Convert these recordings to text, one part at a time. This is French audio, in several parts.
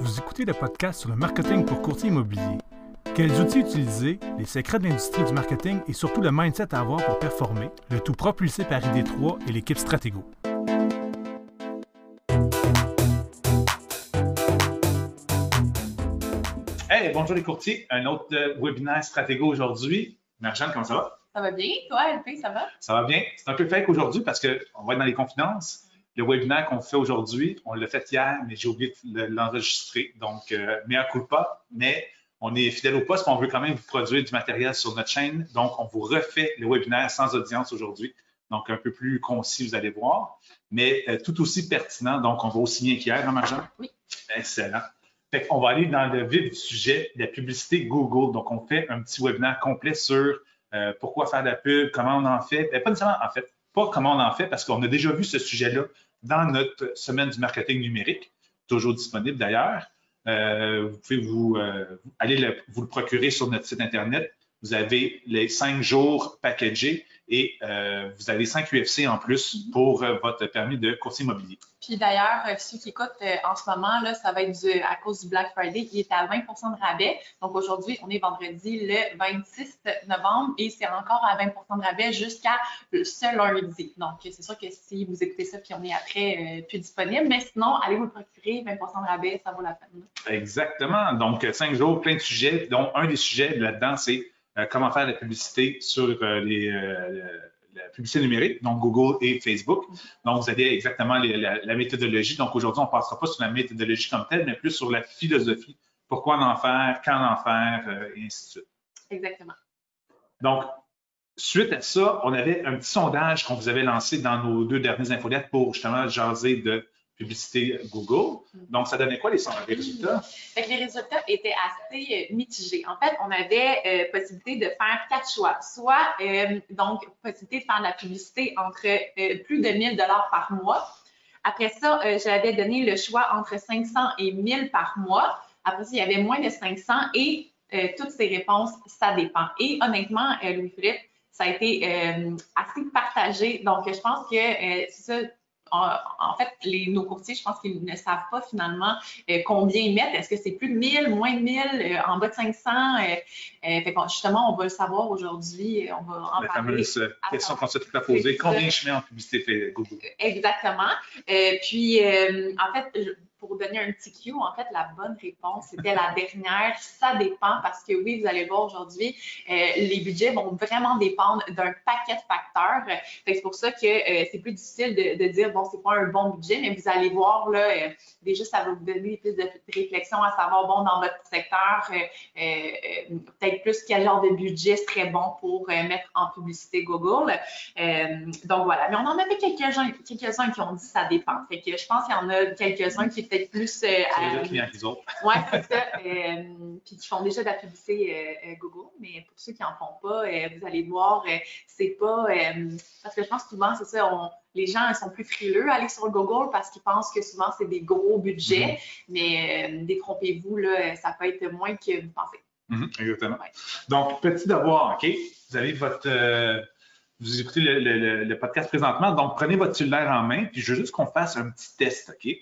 Vous écoutez le podcast sur le marketing pour courtier immobilier. Quels outils utiliser, les secrets de l'industrie du marketing et surtout le mindset à avoir pour performer, le tout propulsé par ID3 et l'équipe Stratego. Hey, bonjour les courtiers, un autre euh, webinaire Stratego aujourd'hui. Marjane, comment ça va? Ça va bien, toi, LP, ça va? Ça va bien. C'est un peu fake aujourd'hui parce qu'on va être dans les confidences. Le webinaire qu'on fait aujourd'hui, on l'a fait hier, mais j'ai oublié de l'enregistrer. Donc, euh, coup pas, mais on est fidèle au poste, mais on veut quand même vous produire du matériel sur notre chaîne. Donc, on vous refait le webinaire sans audience aujourd'hui. Donc, un peu plus concis, vous allez voir, mais euh, tout aussi pertinent. Donc, on va aussi bien qu'hier, hein, Marjane? Oui. Excellent. Fait on va aller dans le vif du sujet, la publicité Google. Donc, on fait un petit webinaire complet sur euh, pourquoi faire de la pub, comment on en fait. pas nécessairement, en fait, pas comment on en fait, parce qu'on a déjà vu ce sujet-là dans notre semaine du marketing numérique, toujours disponible d'ailleurs. Euh, vous pouvez vous euh, aller vous le procurer sur notre site Internet. Vous avez les cinq jours packagés et euh, vous avez 5 UFC en plus pour euh, votre permis de courtier immobilier. Puis d'ailleurs, euh, ceux qui écoutent en ce moment, là, ça va être du, à cause du Black Friday, il est à 20% de rabais. Donc aujourd'hui, on est vendredi le 26 novembre et c'est encore à 20% de rabais jusqu'à ce lundi. Donc c'est sûr que si vous écoutez ça puis on est après plus disponible, mais sinon, allez vous le procurer, 20% de rabais, ça vaut la peine. Exactement. Donc cinq jours, plein de sujets, dont un des sujets là-dedans, c'est comment faire la publicité sur euh, les, euh, la publicité numérique, donc Google et Facebook. Donc, vous avez exactement la, méthodologie. Donc, aujourd'hui, on ne passera pas sur la méthodologie comme telle, mais plus sur la philosophie. Pourquoi en faire, quand en faire, et ainsi de suite. Exactement. Donc, suite à ça, on avait un petit sondage qu'on vous avait lancé dans nos deux dernières infolettes pour justement jaser de publicité Google. Donc, ça donnait quoi les, résultats? les résultats étaient assez euh, mitigés. En fait, on avait euh, possibilité de faire quatre choix. Soit, euh, donc, possibilité de faire de la publicité entre plus de 1000 dollars par mois. Après ça, j'avais donné le choix entre 500 et 1000 par mois. Après ça, il y avait moins de 500 et toutes ces réponses, ça dépend. Et honnêtement, Louis-Philippe, ça a été assez partagé. Donc, je pense que c'est ça, en fait, les, nos courtiers, je pense qu'ils ne savent pas finalement euh, combien ils mettent. Est-ce que c'est plus de 1000, moins de 1000, euh, en bas de 500? Euh, justement, on va le savoir aujourd'hui. On va en La fameuse question qu'on s'est tout à poser. Combien je mets en publicité Google? Exactement. puis, en fait, pour donner un petit cue, en fait, la bonne réponse, c'était la dernière. Ça dépend parce que oui, vous allez voir aujourd'hui, euh, les budgets vont vraiment dépendre d'un paquet de facteurs. C'est pour ça que euh, c'est plus difficile de, dire, bon, c'est pas un bon budget, mais vous allez voir, là, euh, déjà, ça va vous donner plus de réflexion à savoir, bon, dans votre secteur, peut-être plus quel genre de budget serait bon pour mettre en publicité Google. donc voilà. Mais on en avait quelques-uns quelques qui ont dit ça dépend. Je pense qu'il y en a quelques-uns qui peut-être plus. Euh, les clients autres. Oui, c'est ça. Euh, puis qui font déjà de la publicité euh, Google, mais pour ceux qui n'en font pas, vous allez voir, c'est pas. parce que je pense que souvent, c'est ça, les gens sont plus frileux à aller sur Google parce qu'ils pensent que souvent, c'est des gros budgets, mm-hmm. mais détrompez-vous, là, ça peut être moins que vous pensez. Mm-hmm, exactement. Donc, petit devoir, OK? Vous avez votre vous écoutez le, le, podcast présentement, donc prenez votre cellulaire en main, puis je veux juste qu'on fasse un petit test, OK?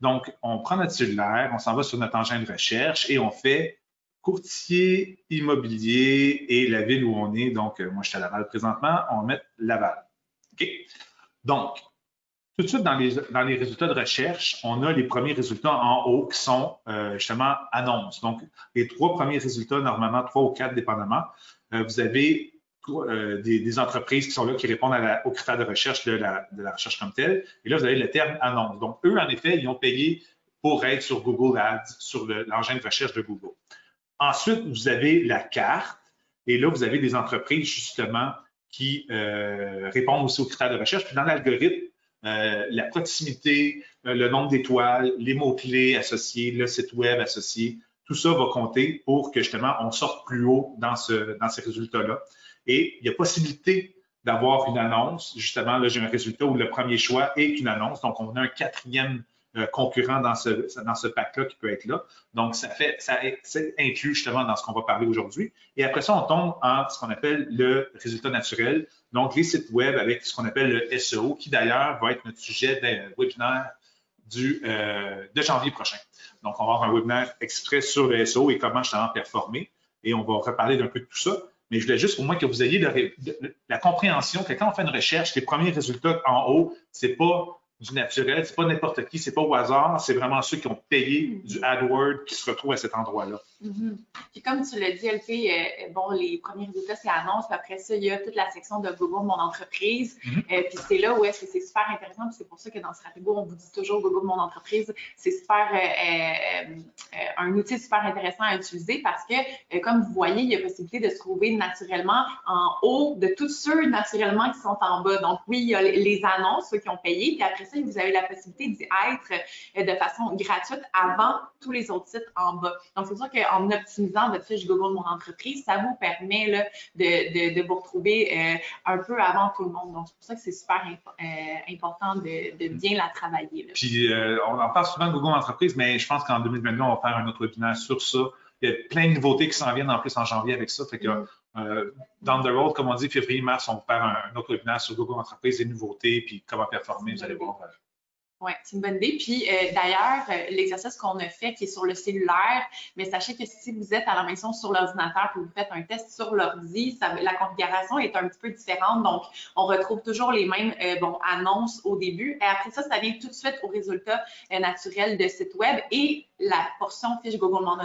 Donc, on prend notre cellulaire, on s'en va sur notre engin de recherche et on fait courtier immobilier et la ville où on est. Donc, euh, moi, je suis à Laval présentement, on met Laval. OK? Donc, tout de suite, dans les, résultats de recherche, on a les premiers résultats en haut qui sont euh, justement annonces. Donc, les trois premiers résultats, normalement trois ou quatre dépendamment, euh, vous avez euh, des, entreprises qui sont là, qui répondent aux critères de recherche de la, recherche comme telle. Et là, vous avez le terme annonce. Donc, eux, en effet, ils ont payé pour être sur Google Ads, sur l'engin de recherche de Google. Ensuite, vous avez la carte. Et là, vous avez des entreprises, justement, qui euh, répondent aussi aux critères de recherche. Puis dans l'algorithme, euh, la proximité, le nombre d'étoiles, les mots-clés associés, le site web associé, tout ça va compter pour que justement on sorte plus haut dans, ce, dans ces résultats-là. Et il y a possibilité d'avoir une annonce. Justement, là, j'ai un résultat où le premier choix est une annonce. Donc, on a un quatrième euh, concurrent dans ce, dans ce pack-là qui peut être là. Donc, ça fait, ça inclut justement dans ce qu'on va parler aujourd'hui. Et après ça, on tombe en ce qu'on appelle le résultat naturel. Donc, les sites web avec ce qu'on appelle le SEO, qui d'ailleurs va être notre sujet d'un webinaire du, de janvier prochain. Donc, on va avoir un webinaire exprès sur le SEO et comment justement performer. Et on va reparler d'un peu de tout ça. Mais je voulais juste au moins que vous ayez la compréhension que quand on fait une recherche, les premiers résultats en haut, c'est pas du naturel, c'est pas n'importe qui, c'est pas au hasard, c'est vraiment ceux qui ont payé du AdWords qui se retrouvent à cet endroit-là. Mm Puis comme tu l'as dit, LP, euh, bon, les premiers résultats, c'est annonce, puis après ça, il y a toute la section de Google Mon Entreprise. Mhm. euh, puis c'est là où est-ce que c'est super intéressant, puis c'est pour ça que dans Stratego, on vous dit toujours Google Mon Entreprise, c'est super euh, euh, euh, un outil super intéressant à utiliser parce que, comme vous voyez, il y a possibilité de se trouver naturellement en haut de tous ceux naturellement qui sont en bas. Donc oui, il y a les annonces, ceux qui ont payé, puis après ça, vous avez la possibilité d'y être de façon gratuite avant tous les autres sites en bas. Donc c'est sûr que en optimisant votre fiche Google Mon Entreprise, ça vous permet là, de, de, vous retrouver euh, un peu avant tout le monde. Donc, c'est pour ça que c'est super euh, important de, de, bien la travailler. Puis, euh, on en parle souvent de Google Entreprise, mais je pense qu'en 2022, on va faire un autre webinaire sur ça. Il y a plein de nouveautés qui s'en viennent en plus en janvier avec ça. Fait que, mm. down the road, comme on dit, février, mars, on va faire un, autre webinaire sur Google Entreprise, les nouveautés, puis comment performer, vous allez voir. Oui, c'est une bonne idée. Puis euh, d'ailleurs, euh, l'exercice qu'on a fait qui est sur le cellulaire, mais sachez que si vous êtes à la maison sur l'ordinateur et vous faites un test sur l'ordi, la configuration est un petit peu différente. Donc, on retrouve toujours les mêmes euh, bon, annonces au début. Et après ça, ça vient tout de suite au résultat naturel de site web et la portion fiche Google Mon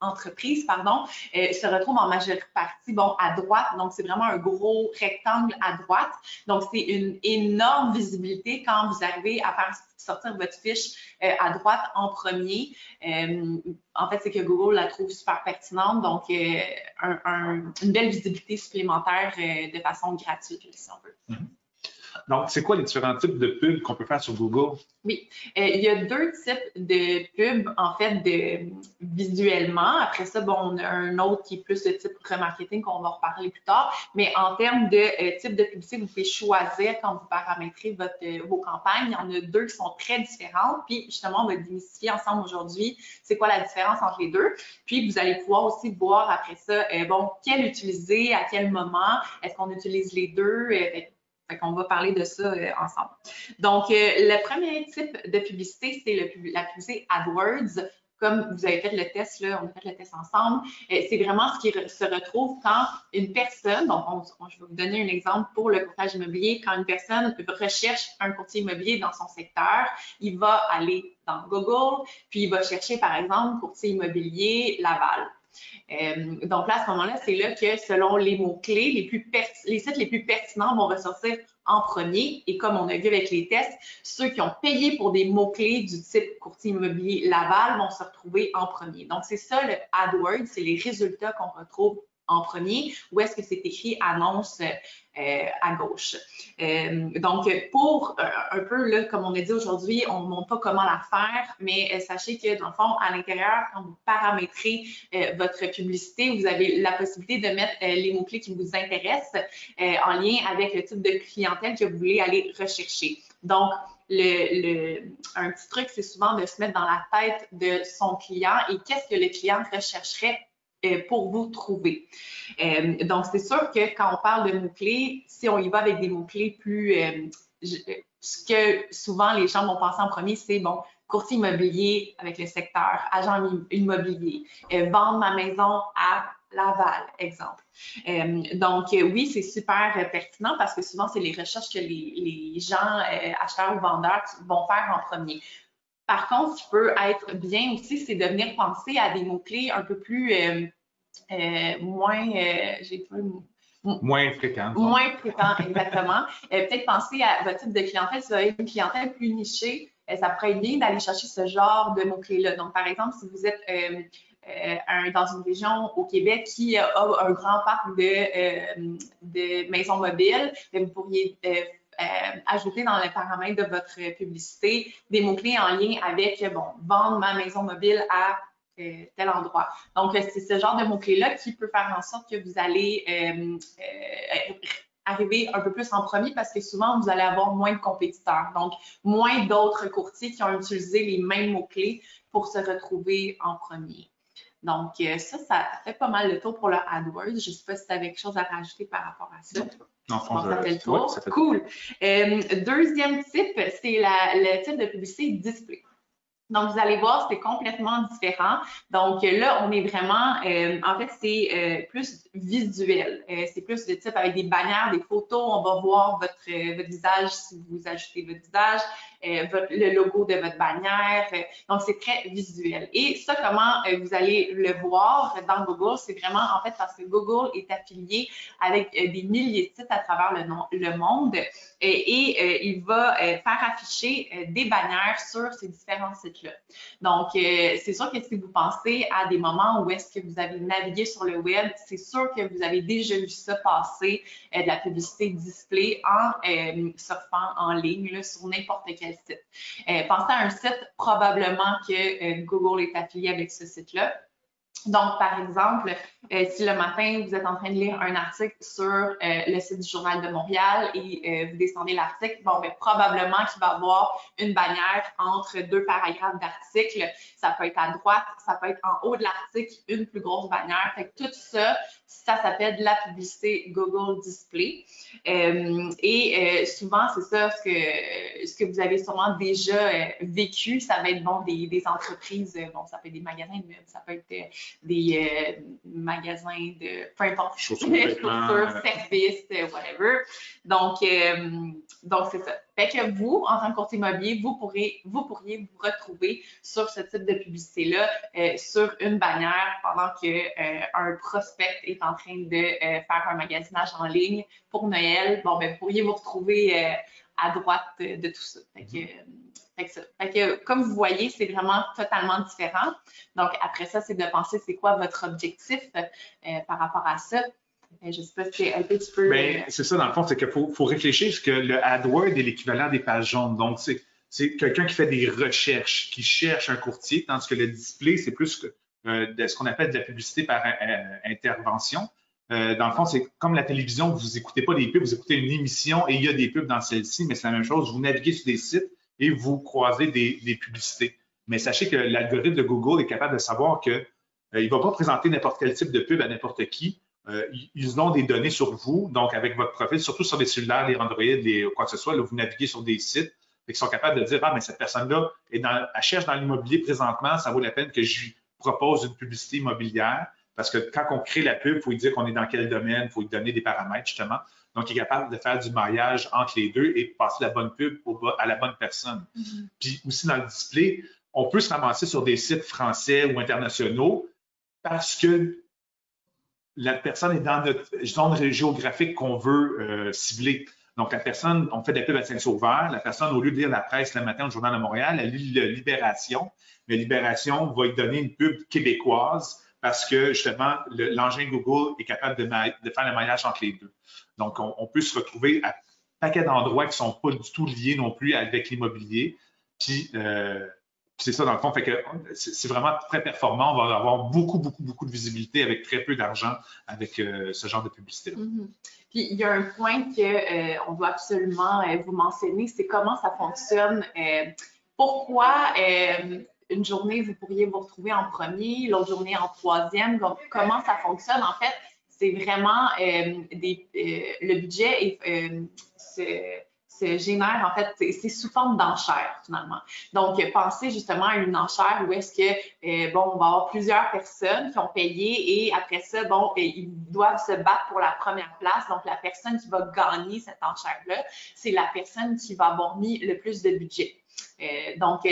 entreprise, pardon, euh, se retrouve en majeure partie, bon, à droite. Donc, c'est vraiment un gros rectangle à droite. Donc, c'est une énorme visibilité quand vous arrivez à faire sortir votre fiche euh, à droite en premier. Euh, en fait, c'est que Google la trouve super pertinente. Donc, une belle visibilité supplémentaire de façon gratuite, si on veut. Mm-hmm. Donc, c'est quoi les différents types de pubs qu'on peut faire sur Google? Oui, euh, il y a deux types de pubs, en fait, de, visuellement. Après ça, bon, on a un autre qui est plus de type remarketing qu'on va reparler plus tard. Mais en termes de euh, type de publicité, vous pouvez choisir quand vous paramétrez votre, euh, vos campagnes. Il y en a deux qui sont très différentes. Puis, justement, on va démystifier ensemble aujourd'hui c'est quoi la différence entre les deux. Puis, vous allez pouvoir aussi voir après ça, bon, quel utiliser, à quel moment, est-ce qu'on utilise les deux? On va parler de ça euh, ensemble. Donc, euh, le premier type de publicité, c'est la publicité AdWords. Comme vous avez fait le test, on a fait le test ensemble, euh, c'est vraiment ce qui se retrouve quand une personne, donc je vais vous donner un exemple pour le courtage immobilier, quand une personne recherche un courtier immobilier dans son secteur, il va aller dans Google, puis il va chercher par exemple courtier immobilier Laval. Euh, donc là, à ce moment-là, c'est là que selon les mots-clés, les, sites les plus pertinents vont ressortir en premier. Et comme on a vu avec les tests, ceux qui ont payé pour des mots-clés du type courtier immobilier Laval vont se retrouver en premier. Donc, c'est ça le AdWords, c'est les résultats qu'on retrouve en premier, ou est-ce que c'est écrit annonce euh, à gauche. Euh, donc, pour euh, un peu, comme on a dit aujourd'hui, on ne montre pas comment la faire, mais sachez que dans le fond, à l'intérieur, quand vous paramétrez votre publicité, vous avez la possibilité de mettre les mots-clés qui vous intéressent en lien avec le type de clientèle que vous voulez aller rechercher. Donc, le, un petit truc, c'est souvent de se mettre dans la tête de son client et qu'est-ce que le client rechercherait pour vous trouver. Euh, donc, c'est sûr que quand on parle de mots-clés, si on y va avec des mots-clés plus... Euh, ce que souvent les gens vont penser en premier, c'est, bon, courtier immobilier avec le secteur, agent immobilier, vendre ma maison à Laval, exemple. donc, oui, c'est super pertinent parce que souvent, c'est les recherches que les gens, acheteurs ou vendeurs, vont faire en premier. Par contre, ce qui peut être bien aussi, c'est de venir penser à des mots-clés un peu plus euh, euh, moins, euh, j'ai Moins fréquents. Moins fréquents, exactement. Peut-être penser à votre type de clientèle. Si vous avez une clientèle plus nichée, ça pourrait être bien d'aller chercher ce genre de mots-clés-là. Donc, par exemple, si vous êtes dans une région au Québec qui a un grand parc de, de maisons mobiles, ben, vous pourriez euh, ajouter dans les paramètres de votre publicité des mots-clés en lien avec, bon, vendre ma maison mobile à euh, tel endroit. Donc, euh, c'est ce genre de mots-clés-là qui peut faire en sorte que vous allez arriver un peu plus en premier parce que souvent, vous allez avoir moins de compétiteurs. Donc, moins d'autres courtiers qui ont utilisé les mêmes mots-clés pour se retrouver en premier. Donc, ça, ça fait pas mal le tour pour le AdWords. Je ne sais pas si tu avais quelque chose à rajouter par rapport à ça. Fait le tour. cool. Euh, deuxième type, c'est le type de publicité display. Donc, vous allez voir, c'est complètement différent. Donc, là, on est vraiment, euh, en fait, c'est euh, plus visuel. Euh, c'est plus de type avec des bannières, des photos. On va voir votre, votre visage si vous ajoutez votre visage, votre, le logo de votre bannière. donc, c'est très visuel. Et ça, comment vous allez le voir dans Google, c'est vraiment, en fait, parce que Google est affilié avec des milliers de sites à travers le, le monde et, il va faire afficher des bannières sur ces différents sites donc, euh, c'est sûr que si vous pensez à des moments où est-ce que vous avez navigué sur le web, c'est sûr que vous avez déjà vu ça passer, euh, de la publicité display en euh, surfant en ligne sur n'importe quel site. pensez à un site, probablement que Google est affilié avec ce site-là. Donc, par exemple, euh, si le matin, vous êtes en train de lire un article sur euh, le site du Journal de Montréal et euh, vous descendez l'article, bon, mais probablement qu'il va y avoir une bannière entre deux paragraphes d'article. Ça peut être à droite, ça peut être en haut de l'article, une plus grosse bannière. Fait que tout ça, ça s'appelle la publicité Google Display. et souvent, c'est ça ce que, ce que vous avez sûrement déjà vécu. Ça va être, bon, des, entreprises, bon, ça peut être des magasins ça peut être des euh, magasins de peu importe, chaussures, services, euh, whatever. Donc, euh, donc c'est ça. Fait que vous, en tant que courtier immobilier, vous pourrez, vous pourriez vous retrouver sur ce type de publicité-là, sur une bannière pendant que un prospect est en train de faire un magasinage en ligne pour Noël. Bon, ben, vous pourriez vous retrouver à droite de, tout ça. Fait que, comme vous voyez, c'est vraiment totalement différent. Donc, après ça, c'est de penser c'est quoi votre objectif euh, par rapport à ça. Euh, je ne sais pas si c'est un petit peu. Ben, c'est ça, dans le fond, c'est qu'il faut, réfléchir parce que le AdWord est l'équivalent des pages jaunes. Donc, c'est quelqu'un qui fait des recherches, qui cherche un courtier, tandis que le display, c'est plus euh, de ce qu'on appelle de la publicité par intervention. dans le fond, c'est comme la télévision, vous n'écoutez pas des pubs, vous écoutez une émission et il y a des pubs dans celle-ci, mais c'est la même chose. Vous naviguez sur des sites et vous croisez des, publicités. Mais sachez que l'algorithme de Google est capable de savoir qu'il euh, ne va pas présenter n'importe quel type de pub à n'importe qui. Euh, ils ont des données sur vous, donc avec votre profil, surtout sur les cellulaires, les Android, les, quoi que ce soit, là, vous naviguez sur des sites et sont capables de dire Ah, mais cette personne-là est dans, elle cherche dans l'immobilier présentement, ça vaut la peine que je lui propose une publicité immobilière. Parce que quand on crée la pub, il faut lui dire qu'on est dans quel domaine, il faut lui donner des paramètres, justement. Donc, il est capable de faire du maillage entre les deux et de passer la bonne pub à la bonne personne. Mm-hmm. Puis aussi dans le display, on peut se ramasser sur des sites français ou internationaux parce que la personne est dans notre zone géographique qu'on veut euh, cibler. Donc, la personne, on fait des pubs à Saint-Sauveur, la personne, au lieu de lire la presse le matin au Journal de Montréal, elle lit Libération, mais Libération va lui donner une pub québécoise parce que justement, l'engin Google est capable de, faire le maillage entre les deux. Donc, on, peut se retrouver à un paquet d'endroits qui ne sont pas du tout liés non plus avec l'immobilier. Puis, euh, c'est ça, dans le fond, fait que c'est vraiment très performant. On va avoir beaucoup, beaucoup, beaucoup de visibilité avec très peu d'argent avec euh, ce genre de publicité-là. Mm-hmm. Puis, il y a un point qu'on euh, doit absolument vous mentionner, c'est comment ça fonctionne. pourquoi une journée, vous pourriez vous retrouver en premier, l'autre journée en troisième. Donc, comment ça fonctionne? En fait, c'est vraiment euh, des, euh, le budget euh, génère, en fait, c'est sous forme d'enchère, finalement. Donc, pensez justement à une enchère où est-ce que, bon, on va avoir plusieurs personnes qui ont payé et après ça, bon, ils doivent se battre pour la première place. Donc, la personne qui va gagner cette enchère-là, c'est la personne qui va avoir mis le plus de budget. donc,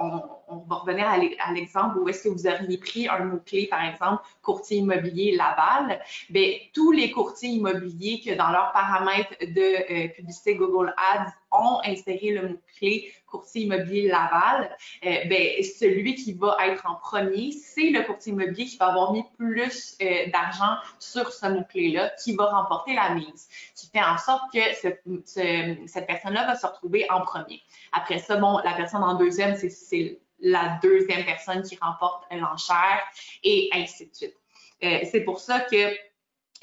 on, va revenir à l'exemple où est-ce que vous auriez pris un mot-clé, par exemple, courtier immobilier Laval. Bien, tous les courtiers immobiliers que dans leurs paramètres de euh, publicité Google Ads ont inséré le mot-clé courtier immobilier Laval, euh, bien, celui qui va être en premier, c'est le courtier immobilier qui va avoir mis plus euh, d'argent sur ce mot-clé-là, qui va remporter la mise, qui fait en sorte que cette personne-là va se retrouver en premier. Après ça, bon, la personne en deuxième, c'est la deuxième personne qui remporte l'enchère et ainsi de suite. Euh, c'est pour ça que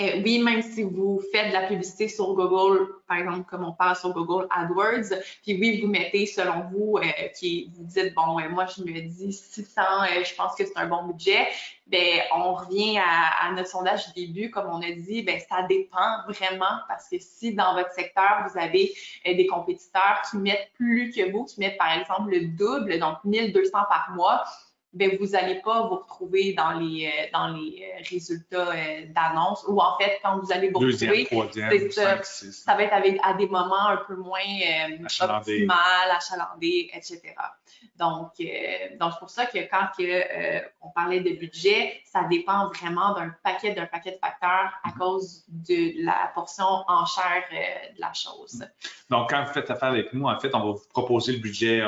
euh, oui, même si vous faites de la publicité sur Google, par exemple, comme on parle sur Google AdWords, puis oui, vous mettez selon vous, euh, qui vous dites, bon, moi, je me dis 600, euh, je pense que c'est un bon budget, ben on revient à, notre sondage du début, comme on a dit, ben ça dépend vraiment, parce que si dans votre secteur, vous avez des compétiteurs qui mettent plus que vous, qui mettent, par exemple, le double, donc 1200 par mois, ben, vous n'allez pas vous retrouver dans les, euh, dans les euh, résultats euh, d'annonce ou en fait, quand vous allez vous retrouver, ça, va être avec, à des moments un peu moins optimal, achalandé, etc. Donc, donc c'est pour ça que quand on parlait de budget, ça dépend vraiment d'un paquet, d'un paquet de facteurs à mm-hmm. cause de la portion en chair de la chose. Donc, quand vous faites affaire avec nous, en fait, on va vous proposer le budget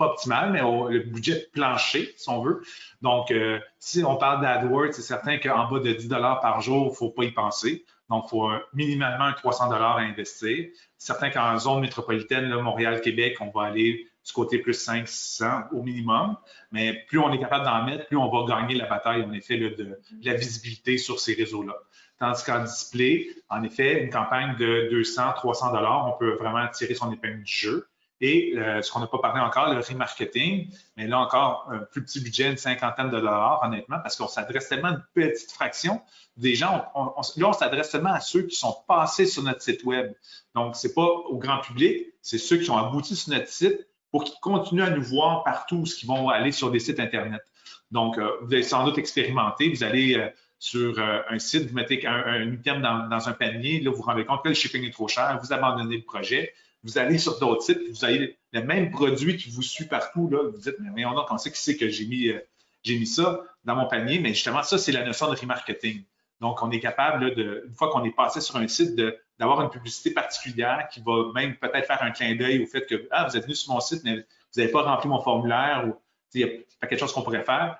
pas optimal, mais le budget plancher, si on veut. Donc, euh, si on parle d'AdWords, c'est certain qu'en bas de 10 par jour, il ne faut pas y penser. Donc, il faut minimalement 300 à investir. Certain qu'en zone métropolitaine, Montréal-Québec, on va aller du côté plus 500 au minimum. Mais plus on est capable d'en mettre, plus on va gagner la bataille, en effet, de, la visibilité sur ces réseaux-là. Tandis qu'en display, en effet, une campagne de 200, 300 on peut vraiment tirer son épingle du jeu. Et euh, ce qu'on n'a pas parlé encore, le remarketing, mais là encore, un plus petit budget, une cinquantaine de dollars, honnêtement, parce qu'on s'adresse tellement à une petite fraction des gens. là, on s'adresse seulement à ceux qui sont passés sur notre site Web. Donc, ce n'est pas au grand public, c'est ceux qui ont abouti sur notre site pour qu'ils continuent à nous voir partout, ce qu'ils vont aller sur des sites Internet. Donc, euh, vous allez sans doute expérimenter, vous allez euh, sur un site, vous mettez un, item dans, dans, un panier, là, vous vous rendez compte que le shipping est trop cher, vous abandonnez le projet, vous allez sur d'autres sites, vous avez le même produit qui vous suit partout. Là, vous dites, mais on a sait qui c'est que j'ai mis, euh, mis ça dans mon panier? Mais justement, ça, c'est la notion de remarketing. Donc, on est capable, de, une fois qu'on est passé sur un site, d'avoir une publicité particulière qui va même peut-être faire un clin d'œil au fait que ah, vous êtes venu sur mon site, mais vous n'avez pas rempli mon formulaire ou il y a quelque chose qu'on pourrait faire.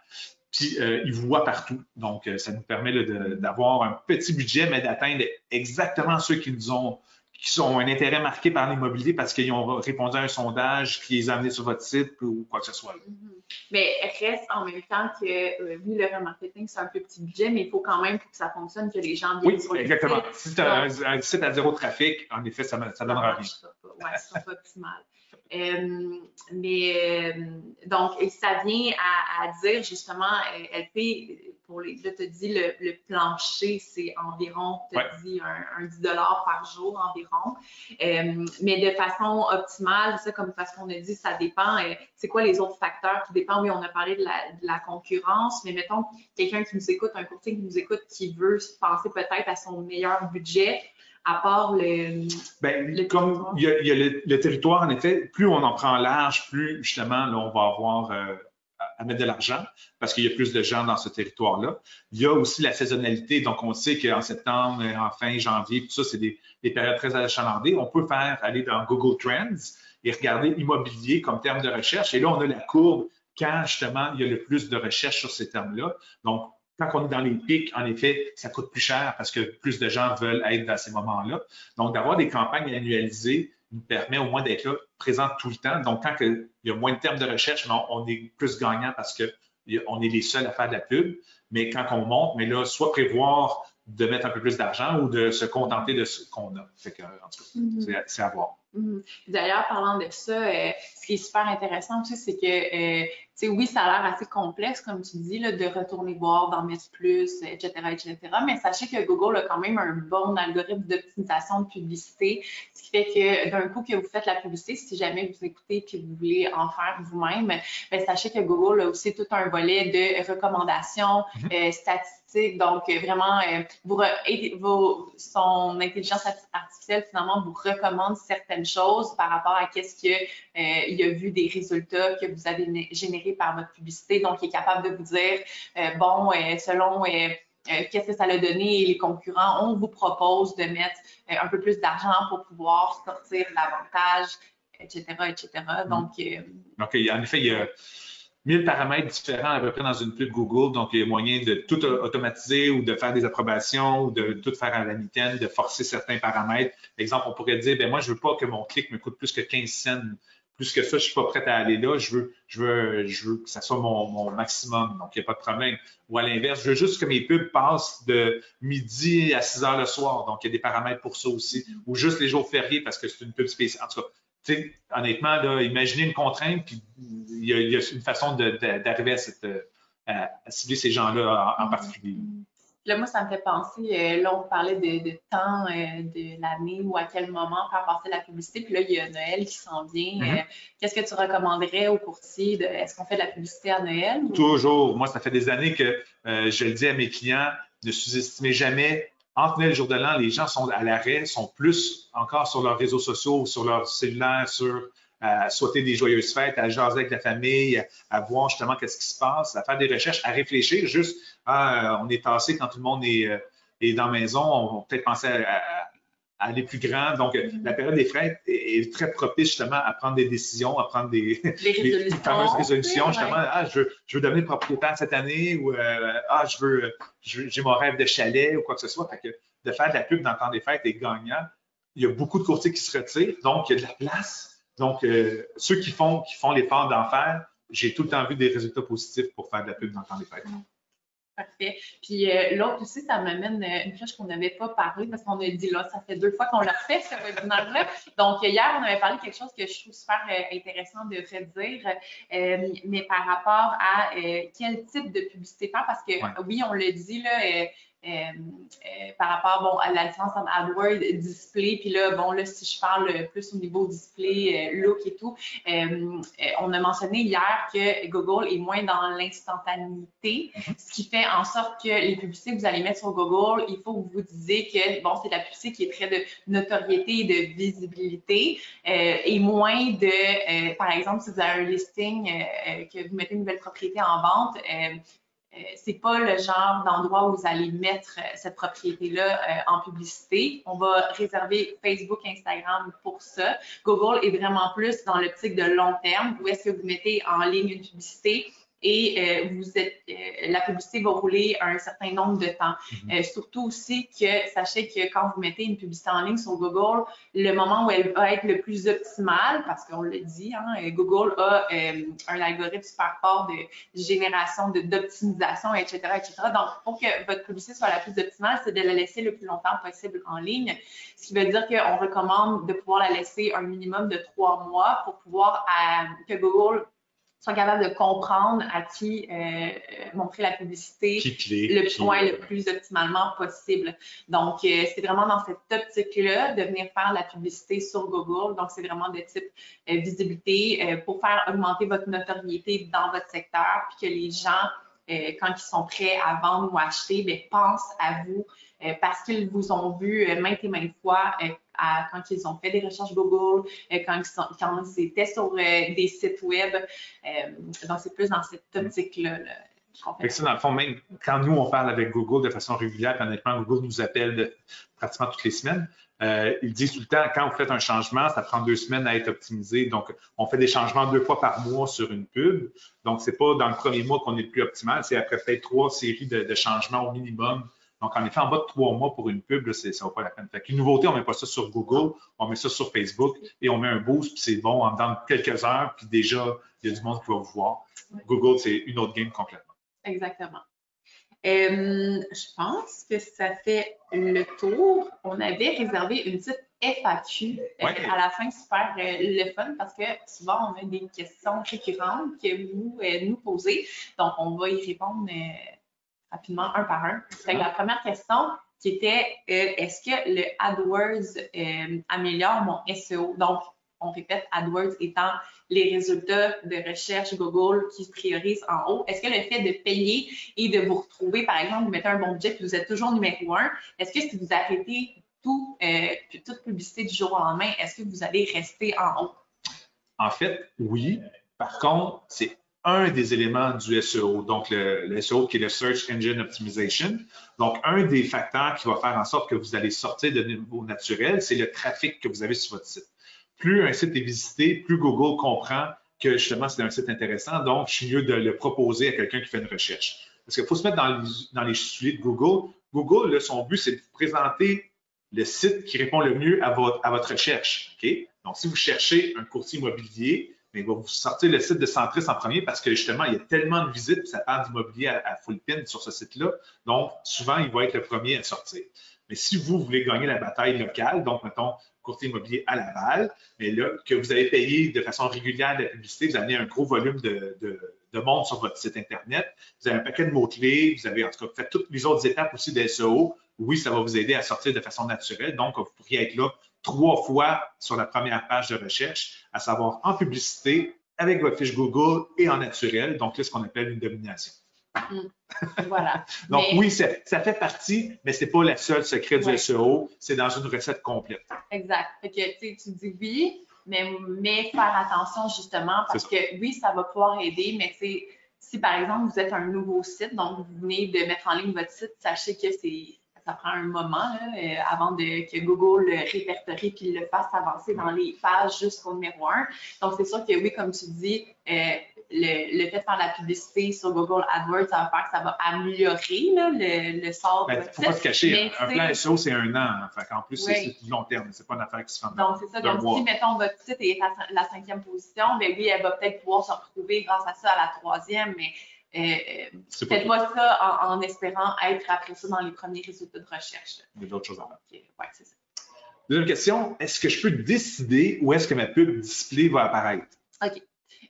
Puis, euh, ils vous voient partout. Donc, euh, ça nous permet d'avoir un petit budget, mais d'atteindre exactement ceux qui nous ont qui ont un intérêt marqué par l'immobilier parce qu'ils ont répondu à un sondage qui les a amenés sur votre site ou quoi que ce soit. Mm-hmm. Mais reste en même temps que, euh, oui, le remarketing, c'est un peu petit budget, mais il faut quand même que ça fonctionne, que les gens viennent oui, exactement. Si tu as un, site à zéro trafic, en effet, ça ne donnera rien. Oui, ce sera pas optimal. Euh, mais euh, donc, ça vient à, dire justement, elle fait pour les, là, tu dit le, plancher, c'est environ, tu dit un, 10 par jour environ. Euh, mais de façon optimale, ça, comme parce qu'on a dit, ça dépend. c'est quoi les autres facteurs qui dépendent? Oui, on a parlé de la, de la concurrence, mais mettons quelqu'un qui nous écoute, un courtier qui nous écoute, qui veut penser peut-être à son meilleur budget à part le. Ben, comme il y a, le, territoire, en effet, plus on en prend large, plus justement, là, on va avoir euh, à mettre de l'argent parce qu'il y a plus de gens dans ce territoire-là. Il y a aussi la saisonnalité. Donc, on sait qu'en septembre, en fin janvier, tout ça, c'est des, périodes très achalandées. On peut faire aller dans Google Trends et regarder immobilier comme terme de recherche. Et là, on a la courbe quand justement il y a le plus de recherches sur ces termes-là. Donc, quand on est dans les pics, en effet, ça coûte plus cher parce que plus de gens veulent être dans ces moments-là. Donc, d'avoir des campagnes annualisées nous permet au moins d'être là, présent tout le temps. Donc, quand il y a moins de termes de recherche, on est plus gagnant parce qu'on est les seuls à faire de la pub. Mais quand on monte, mais là, soit prévoir de mettre un peu plus d'argent ou de se contenter de ce qu'on a. Fait que, en tout cas, mm-hmm. c'est à voir. Mm-hmm. D'ailleurs, parlant de ça, euh, ce qui est super intéressant aussi, c'est que, euh, oui, ça a l'air assez complexe, comme tu dis, là, de retourner voir, d'en mettre plus, etc., etc. Mais sachez que Google a quand même un bon algorithme d'optimisation de publicité, ce qui fait que d'un coup que vous faites la publicité, si jamais vous écoutez et que vous voulez en faire vous-même, ben, sachez que Google a aussi tout un volet de recommandations, mm-hmm. euh, statistiques, donc, euh, vraiment, euh, son intelligence artificielle, finalement, vous recommande certaines choses par rapport à qu'est-ce qu'il euh, a vu des résultats que vous avez générés par votre publicité. Donc, il est capable de vous dire, bon, selon qu'est-ce que ça a donné et les concurrents, on vous propose de mettre un peu plus d'argent pour pouvoir sortir davantage, etc., etc. Donc, Donc, en effet, il y a 1000 paramètres différents à peu près dans une pub Google. Donc, il y a moyen de tout automatiser ou de faire des approbations ou de tout faire à la mitaine, de forcer certains paramètres. Exemple, on pourrait dire, ben moi, je veux pas que mon clic me coûte plus que 15 cents plus que ça, je suis pas prêt à aller là. Je veux, je veux, je veux que ça soit mon, maximum. Donc, il n'y a pas de problème. Ou à l'inverse, je veux juste que mes pubs passent de midi à 6 heures le soir. Donc, il y a des paramètres pour ça aussi. Ou juste les jours fériés parce que c'est une pub spéciale. En tout cas, honnêtement, là, imaginez une contrainte, puis il y a, une façon d'arriver cette, à, cibler ces gens-là en, particulier. Là, moi, ça me fait penser, euh, là, on parlait de, temps euh, de l'année ou à quel moment faire passer la publicité. Puis là, il y a Noël qui s'en vient. Mm-hmm. Euh, qu'est-ce que tu recommanderais aux courtiers? Est-ce qu'on fait de la publicité à Noël? Toujours. Moi, ça fait des années que je le dis à mes clients, ne sous-estimez jamais. Entre Noël et le jour de l'an, les gens sont à l'arrêt, sont plus encore sur leurs réseaux sociaux, sur leur cellulaire, sur à souhaiter des joyeuses fêtes, à jaser avec la famille, à, voir justement qu'est-ce qui se passe, à faire des recherches, à réfléchir juste, ah, on est tassé quand tout le monde est, euh, est dans la maison, on va peut-être penser à, aller plus grand. Donc, mm-hmm. la période des fêtes est, très propice justement à prendre des décisions, à prendre des, fameuses résolutions, justement. Ah, je veux, je veux devenir propriétaire cette année ou euh, ah, je veux, j'ai mon rêve de chalet ou quoi que ce soit. Fait que de faire de la pub dans le temps des fêtes est gagnant. Il y a beaucoup de courtiers qui se retirent, donc il y a de la place donc, euh, ceux qui font, qui font l'effort d'en faire, j'ai tout le temps vu des résultats positifs pour faire de la pub dans le temps des fêtes. Parfait. Puis euh, l'autre aussi, ça m'amène euh, une chose qu'on n'avait pas parlé parce qu'on a dit là, ça fait deux fois qu'on l'a fait, ce webinaire-là. Donc, hier, on avait parlé de quelque chose que je trouve super intéressant de redire, mais par rapport à quel type de publicité faire, parce que oui, on le dit, là, par rapport bon, à la licence en AdWords display. Puis là, bon, là, si je parle plus au niveau display, euh, look et tout, on a mentionné hier que Google est moins dans l'instantanéité, mhm. ce qui fait en sorte que les publicités que vous allez mettre sur Google, il faut que vous vous disiez que, bon, c'est de la publicité qui est très de notoriété et de visibilité et moins de, par exemple, si vous avez un listing, que vous mettez une nouvelle propriété en vente, euh, c'est pas le genre d'endroit où vous allez mettre euh, cette propriété-là euh, en publicité. On va réserver Facebook, Instagram pour ça. Google est vraiment plus dans l'optique de long terme, où est-ce que vous mettez en ligne une publicité et euh, vous êtes, euh, la publicité va rouler un certain nombre de temps. Mhm. Euh, surtout aussi que sachez que quand vous mettez une publicité en ligne sur Google, le moment où elle va être le plus optimal, parce qu'on le dit, hein, Google a un algorithme super fort de génération, d'optimisation, etc., etc. Donc, pour que votre publicité soit la plus optimale, c'est de la laisser le plus longtemps possible en ligne, ce qui veut dire qu'on recommande de pouvoir la laisser un minimum de trois mois pour pouvoir que Google sont capables de comprendre à qui euh, euh, montrer la publicité le, point, le plus optimalement possible. Donc, euh, c'est vraiment dans cette optique-là de venir faire la publicité sur Google. Donc, c'est vraiment de type visibilité pour faire augmenter votre notoriété dans votre secteur, puis que les gens, quand ils sont prêts à vendre ou acheter, bien, pensent à vous parce qu'ils vous ont vu maintes et maintes fois quand ils ont fait des recherches Google, euh, quand ils, sont, quand ils étaient sur euh, des sites web. Euh, donc, c'est plus dans cette optique-là. ça, dans le fond, même quand nous, on parle avec Google de façon régulière, honnêtement, Google nous appelle pratiquement toutes les semaines. Euh, ils disent tout le temps, quand vous faites un changement, ça prend deux semaines à être optimisé. Donc, on fait des changements deux fois par mois sur une pub. Donc, c'est pas dans le premier mois qu'on est le plus optimal, c'est après peut-être trois séries de changements au minimum donc, en effet, en bas de trois mois pour une pub, ça ne vaut pas la peine. Fait une nouveauté, on ne met pas ça sur Google, on met ça sur Facebook et on met un boost, puis c'est bon en dedans de quelques heures, puis déjà, il y a du monde qui va vous voir. Google, c'est une autre game complètement. Exactement. Euh, je pense que ça fait le tour. On avait réservé une petite FAQ euh, à la fin, super euh, le fun parce que souvent on a des questions récurrentes que vous nous posez. Donc, on va y répondre rapidement, un par un. la première question qui était euh, est-ce que le AdWords euh, améliore mon SEO? Donc, on répète, AdWords étant les résultats de recherche Google qui se priorisent en haut. Est-ce que le fait de payer et de vous retrouver, par exemple, vous mettez un bon budget et vous êtes toujours numéro un, est-ce que si vous arrêtez tout, euh, toute publicité du jour au lendemain, est-ce que vous allez rester en haut? En fait, oui. Par contre, c'est un des éléments du SEO, donc le, SEO qui est le Search Engine Optimization. Donc, un des facteurs qui va faire en sorte que vous allez sortir de niveau naturel, c'est le trafic que vous avez sur votre site. Plus un site est visité, plus Google comprend que justement c'est un site intéressant, donc je suis mieux de le proposer à quelqu'un qui fait une recherche. Parce qu'il faut se mettre dans les, dans de Google. Google, son but, c'est de présenter le site qui répond le mieux à votre, à votre recherche. Donc, si vous cherchez un courtier immobilier, mais il va vous sortir le site de Centris en premier parce que justement, il y a tellement de visites, ça parle d'immobilier à, full pin sur ce site-là. Donc, souvent, il va être le premier à sortir. Mais si vous voulez gagner la bataille locale, donc, mettons, courtier immobilier à Laval, mais là, que vous avez payé de façon régulière de la publicité, vous avez un gros volume de, de, monde sur votre site Internet, vous avez un paquet de mots-clés, vous avez en tout cas fait toutes les autres étapes aussi de SEO. Oui, ça va vous aider à sortir de façon naturelle. Donc, vous pourriez être là trois fois sur la première page de recherche, à savoir en publicité, avec votre fiche Google et en naturel. Donc, là, ce qu'on appelle une domination. Mm. Voilà. Donc, oui, ça, fait partie, mais ce n'est pas le seul secret du SEO. C'est dans une recette complète. Exact. Fait que, tu dis oui, mais, mais faire attention justement parce que oui, ça va pouvoir aider, mais si par exemple vous êtes un nouveau site, donc vous venez de mettre en ligne votre site, sachez que c'est ça prend un moment euh, avant de, que Google le répertorie puis le fasse avancer dans les pages jusqu'au numéro 1. Donc, c'est sûr que oui, comme tu dis, euh, le, fait de faire la publicité sur Google AdWords, ça va faire que ça va améliorer le, le, sort. Il ne faut pas se cacher. un plan SEO, c'est un an. en plus, c'est du long terme. Ce n'est pas une affaire qui se fait Donc, c'est ça. Donc, si, mettons, votre site est à la cinquième position, bien oui, elle va peut-être pouvoir se retrouver grâce à ça à la troisième, mais faites-moi ça en, espérant être après ça dans les premiers résultats de recherche. Il y a d'autres choses à faire. Ouais, c'est ça. Deuxième question, est-ce que je peux décider où est-ce que ma pub display va apparaître? OK.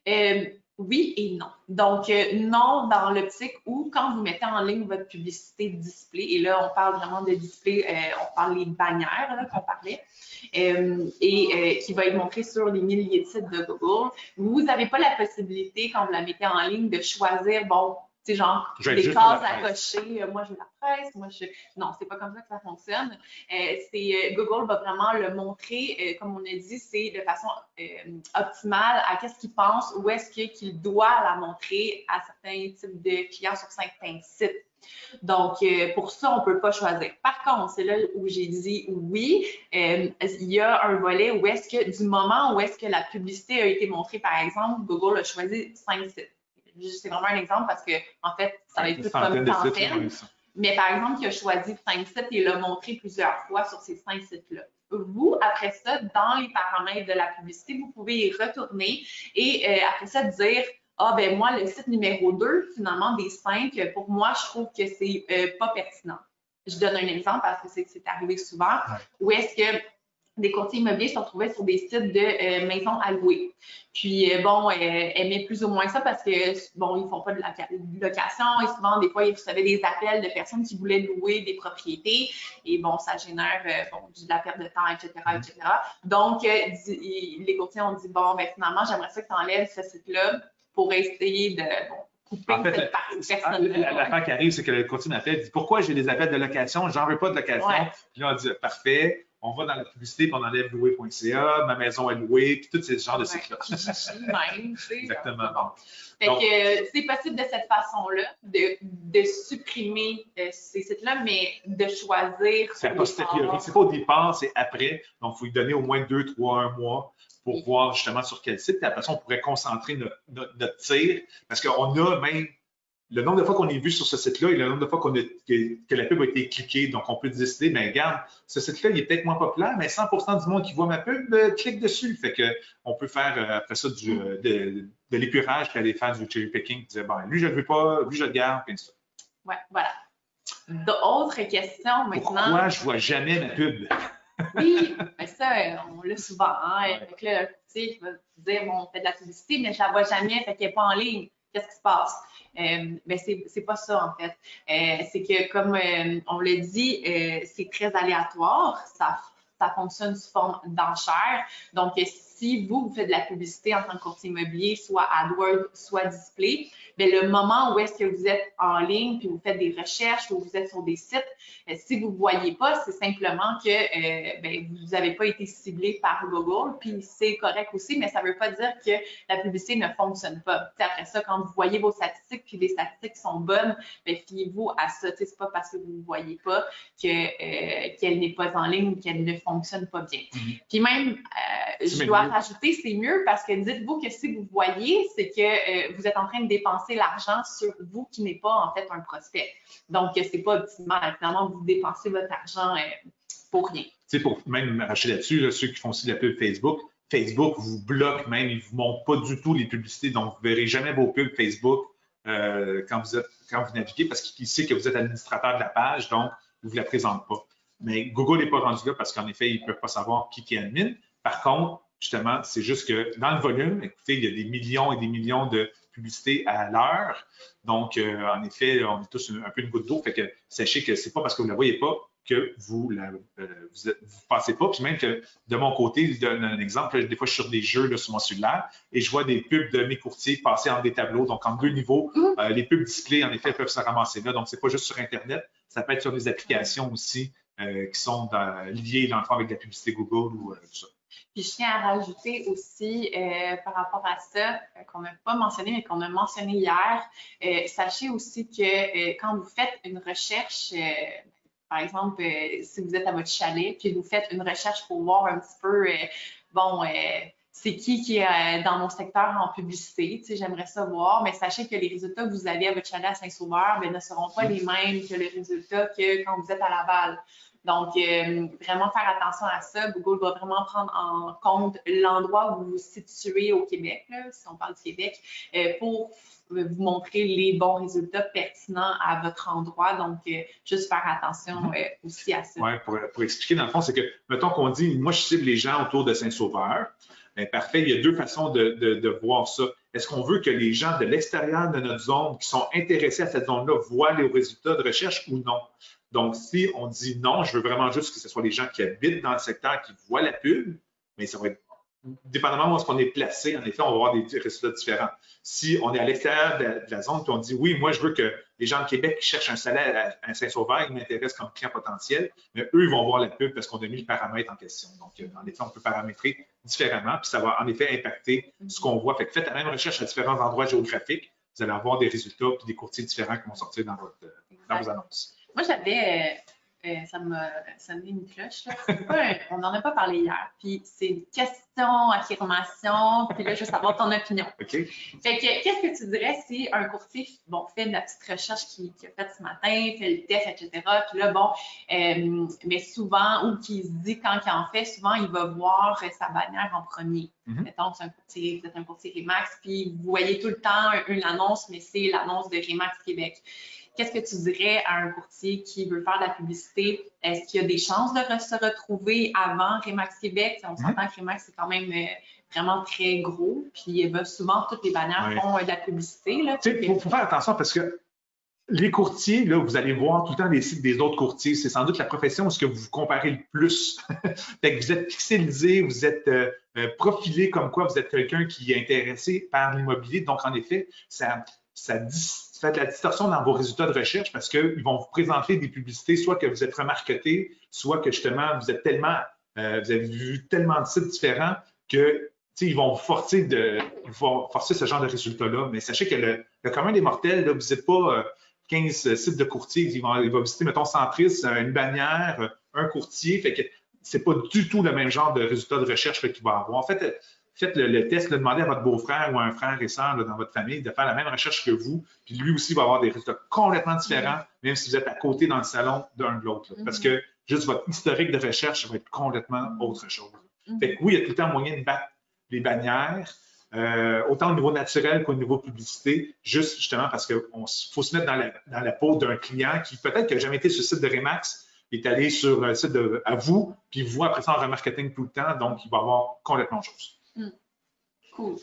Euh, oui et non. Donc, euh, non dans l'optique où, quand vous mettez en ligne votre publicité display, et là, on parle vraiment de display, euh, on parle des bannières qu'on parlait, euh, et qui va être montré sur les milliers de sites de Google, vous n'avez pas la possibilité, quand vous la mettez en ligne, de choisir, bon, c'est genre des cases à cocher. Euh, moi, je la presse. Moi, je. Non, c'est pas comme ça que ça fonctionne. Euh, c'est euh, Google va vraiment le montrer, comme on a dit, c'est de façon optimale à qu'est-ce qu'il pense, où est-ce qu'il doit la montrer à certains types de clients sur certains sites. Donc, pour ça, on ne peut pas choisir. Par contre, c'est là où j'ai dit oui, il y a un volet où est-ce que, du moment où est-ce que la publicité a été montrée, par exemple, Google a choisi cinq sites c'est vraiment un exemple parce que, en fait, ça va être plus comme centaine. Mais par exemple, qui a choisi cinq sites et l'a montré plusieurs fois sur ces cinq sites-là. Vous, après ça, dans les paramètres de la publicité, vous pouvez y retourner et euh, après ça dire ah ben moi, le site numéro 2, finalement, des cinq, pour moi, je trouve que c'est euh, pas pertinent. Je donne un exemple parce que c'est arrivé souvent. Où est-ce que des courtiers immobiliers se retrouvaient sur des sites de euh, maisons à louer. Puis, euh, bon, euh, aimaient plus ou moins ça parce que, bon, ils font pas de, location et souvent, des fois, ils recevaient des appels de personnes qui voulaient louer des propriétés et, bon, ça génère, bon, de la perte de temps, etc., etc. Donc, les courtiers ont dit, bon, ben, finalement, j'aimerais ça que tu enlèves ce site-là pour essayer de, couper en fait, cette partie L'affaire qui arrive, c'est que le courtier m'appelle, dit, pourquoi j'ai des appels de location? J'en veux pas de location. Puis là, on dit, parfait on va dans la publicité, puis on enlève louer.ca, ma maison est louée, puis tout ce genre de cycle-là. Exactement. Bon. Fait que c'est possible de cette façon-là, de, de, supprimer euh, ces sites-là, mais de choisir. C'est pas C'est pas au départ, c'est après. Donc, il faut lui donner au moins deux, trois, un mois pour voir justement sur quel site. Puis après ça, on pourrait concentrer notre, notre tir. Parce qu'on a même le nombre de fois qu'on est vu sur ce site-là et le nombre de fois qu'on a, que, la pub a été cliquée. Donc, on peut décider, mais regarde, ce site-là, il est peut-être moins populaire, mais 100% du monde qui voit ma pub euh, clique dessus. Fait que on peut faire euh, après ça du, euh, de, de l'épurage puis aller faire du cherry picking. Dire, bon, lui, je ne le veux pas, lui, je le garde, puis ça. Ouais, voilà. D'autres questions maintenant? Pourquoi je ne vois jamais ma pub? oui, mais ça, on l'a souvent. Hein? Fait là, tu sais, va dire, bon, on fait de la publicité, mais je ne la vois jamais, fait qu'elle n'est pas en ligne. Qu'est-ce qui se passe? Euh, ben c'est pas ça en fait. Euh, c'est que comme euh, on l'a dit, euh, c'est très aléatoire. Ça, ça fonctionne sous forme d'enchère. Donc, vous, vous faites de la publicité en tant que courtier immobilier, soit AdWords, soit display, mais le moment où est-ce que vous êtes en ligne, puis vous faites des recherches, ou vous êtes sur des sites, euh, si vous ne voyez pas, c'est simplement que euh, ben, vous n'avez pas été ciblé par Google, puis c'est correct aussi, mais ça ne veut pas dire que la publicité ne fonctionne pas. après ça, quand vous voyez vos statistiques, puis les statistiques sont bonnes, ben, fiez-vous à ça. Ce n'est pas parce que vous ne voyez pas euh, qu'elle n'est pas en ligne ou qu'elle ne fonctionne pas bien. Mm-hmm. Puis même, je dois rajouter, c'est mieux parce que dites-vous que si vous voyez, c'est que vous êtes en train de dépenser l'argent sur vous qui n'est pas en fait un prospect. Donc, c'est pas optimal. Finalement, vous dépensez votre argent euh, pour rien. Tu sais, pour même marcher là-dessus, ceux qui font aussi de la pub Facebook, Facebook vous bloque même, il ne vous montre pas du tout les publicités, donc vous ne verrez jamais vos pubs Facebook euh, quand, vous êtes, quand vous naviguez parce qu'il sait que vous êtes administrateur de la page, donc il ne vous la présente pas. Mais Google n'est pas rendu là parce qu'en effet, ils ne peuvent pas savoir qui qui admin. Par contre, justement, c'est juste que dans le volume, écoutez, il y a des millions et des millions de publicités à l'heure. Donc, euh, en effet, on est tous un, peu une goutte d'eau. Fait que sachez que c'est pas parce que vous ne la voyez pas que vous ne euh, vous, passez pas. Puis même que de mon côté, je donne un exemple. des fois, je suis sur des jeux là, sur mon cellulaire et je vois des pubs de mes courtiers passer en des tableaux. Donc, en deux niveaux, mmh. euh, les pubs display, en effet, peuvent se ramasser là. Donc, c'est pas juste sur Internet. Ça peut être sur des applications aussi qui sont liées, dans le fond, avec la publicité Google ou tout ça. Puis je tiens à rajouter aussi euh, par rapport à ça, euh, qu'on n'a pas mentionné, mais qu'on a mentionné hier, euh, sachez aussi que quand vous faites une recherche, par exemple, si vous êtes à votre chalet, puis vous faites une recherche pour voir un petit peu, bon, c'est qui qui est dans mon secteur en publicité, tu sais, j'aimerais savoir, mais sachez que les résultats que vous avez à votre chalet à Saint-Sauveur ben, ne seront pas les mêmes que les résultats que quand vous êtes à Laval. Donc, euh, vraiment faire attention à ça. Google va vraiment prendre en compte l'endroit où vous vous situez au Québec, si on parle du Québec, euh, pour vous montrer les bons résultats pertinents à votre endroit. Donc, euh, juste faire attention mhm. aussi à ça. Oui, pour, expliquer, dans le fond, c'est que, mettons qu'on dit, moi, je cible les gens autour de Saint-Sauveur. Bien, parfait, il y a deux façons de, de voir ça. Est-ce qu'on veut que les gens de l'extérieur de notre zone qui sont intéressés à cette zone-là voient les résultats de recherche ou non? Donc, si on dit non, je veux vraiment juste que ce soit les gens qui habitent dans le secteur qui voient la pub, mais ça va être dépendamment de où est-ce qu'on est placé, en effet, on va avoir des résultats différents. Si on est à l'extérieur de, la zone, puis on dit oui, moi, je veux que les gens de Québec qui cherchent un salaire à, Saint-Sauveur, ils m'intéressent comme client potentiel, mais eux, ils vont voir la pub parce qu'on a mis le paramètre en question. Donc, euh, en effet, on peut paramétrer différemment, puis ça va en effet impacter ce qu'on voit. Fait que faites la même recherche à différents endroits géographiques, vous allez avoir des résultats puis des courtiers différents qui vont sortir dans, votre, dans vos annonces. Moi, j'avais, euh, euh, ça m'a sonné une cloche, là. on n'en a pas parlé hier. Puis c'est une question, affirmation, puis là, je veux savoir ton opinion. OK. Fait que, qu'est-ce que tu dirais si un courtier, bon, fait de la petite recherche qu'il a faite ce matin, fait le test, etc., puis là, bon, euh, mais souvent, ou qu'il se dit quand il en fait, souvent, il va voir sa bannière en premier. Mm-hmm. Mettons, c'est un courtier, vous êtes un courtier Remax, puis vous voyez tout le temps une annonce, mais c'est l'annonce de Remax Québec. Qu'est-ce que tu dirais à un courtier qui veut faire de la publicité? Est-ce qu'il y a des chances de se retrouver avant Remax Québec? On s'entend que Remax, c'est quand même euh, vraiment très gros. Puis ben, souvent, toutes les bannières font euh, de la publicité. Il faut, faire attention parce que les courtiers, là, vous allez voir tout le temps les sites des autres courtiers. C'est sans doute la profession où ce que vous vous comparez le plus. fait que vous êtes pixelisé, vous êtes euh, profilé comme quoi vous êtes quelqu'un qui est intéressé par l'immobilier. Donc, en effet, ça, ça, faites la distorsion dans vos résultats de recherche parce qu'ils vont vous présenter des publicités, soit que vous êtes remarqueté, soit que justement vous êtes tellement, euh, vous avez vu tellement de sites différents que ils vont forcer de, forcer ce genre de résultats-là. Mais sachez que le, commun des mortels, là, vous n'êtes pas 15 euh, sites de courtiers, ils vont, il va visiter, mettons, Centris, une bannière, un courtier, fait que pas du tout le même genre de résultats de recherche qu'il va avoir. En fait, faites le, test, demandez à votre beau-frère ou à un frère et soeur dans votre famille de faire la même recherche que vous, puis lui aussi va avoir des résultats complètement différents, mm-hmm. même si vous êtes à côté dans le salon d'un de l'autre. Parce mm-hmm. que juste votre historique de recherche va être complètement autre chose. Mm-hmm. Fait que oui, il y a tout le temps moyen de battre les bannières, euh, autant au niveau naturel qu'au niveau publicité, juste justement parce qu'il faut se mettre dans la, dans la peau d'un client qui peut-être n'a jamais été sur le site de Remax, est allé sur le site de, à vous, puis vous après ça en remarketing tout le temps, donc il va avoir complètement autre chose. Hmm. Cool.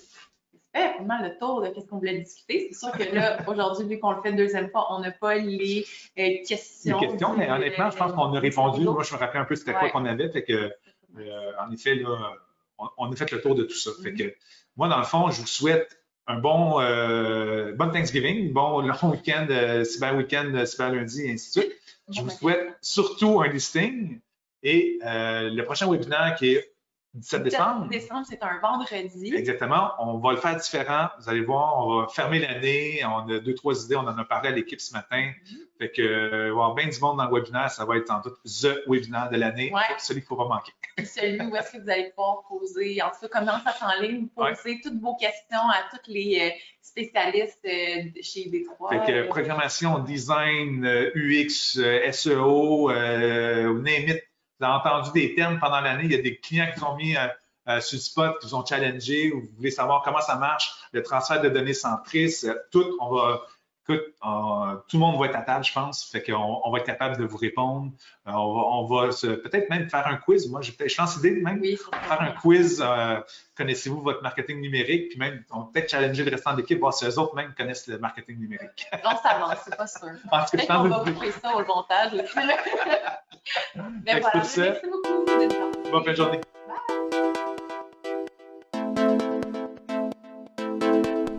C'est vraiment le tour de ce qu'on voulait discuter. C'est sûr que là, aujourd'hui, vu qu'on le fait une deuxième fois, on n'a pas les euh, questions. Les questions, mais honnêtement, je pense qu'on a répondu. Moi, je me rappelle un peu c'était quoi qu'on avait. Fait que, euh, en effet, là, on, a fait le tour de tout ça. Fait que, moi, dans le fond, je vous souhaite un bon, euh, bon Thanksgiving, bon long week-end, cyber week-end, cyber lundi, et ainsi de suite. Je vous souhaite surtout un listing et le prochain webinaire qui est 17 décembre. décembre, c'est un vendredi. Exactement. On va le faire différent. Vous allez voir, on va fermer l'année. On a deux, trois idées. On en a parlé à l'équipe ce matin. Mm-hmm. Fait que, euh, il va y avoir bien du monde dans le webinaire. Ça va être sans doute the webinaire de l'année. Ouais. Celui qu'il ne faut pas manquer. celui où est-ce que vous allez pouvoir poser, en tout cas, comment ça en ligne, poser toutes vos questions à tous les euh, spécialistes euh, chez Détroit. Fait que, programmation, design, UX, SEO, name it, vous avez entendu des termes pendant l'année. Il y a des clients qui ont mis sur spot, qui vous ont challengé, ou vous voulez savoir comment ça marche, le transfert de données centristes, euh, tout, on va, écoute, euh, tout le monde va être à table, je pense. Fait qu'on on va être capable de vous répondre. Euh, on va, on va se- peut-être même faire un quiz. Moi, j'ai peut-être, je lance l'idée de même Oui, faire un quiz. euh, connaissez-vous votre marketing numérique? Puis même, on va peut-être challenger le restant de l'équipe, voir si eux autres même connaissent le marketing numérique. On s'avance, c'est pas sûr. En tout cas, que va vous- couper ça au montage. Mais voilà, merci beaucoup. Bonne fin de journée.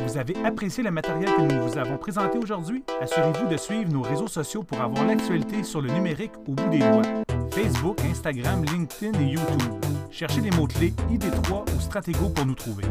Vous avez apprécié le matériel que nous vous avons présenté aujourd'hui? Assurez-vous de suivre nos réseaux sociaux pour avoir l'actualité sur le numérique au bout des doigts. Facebook, Instagram, LinkedIn et YouTube. Cherchez les mots-clés ID3 ou Stratego pour nous trouver.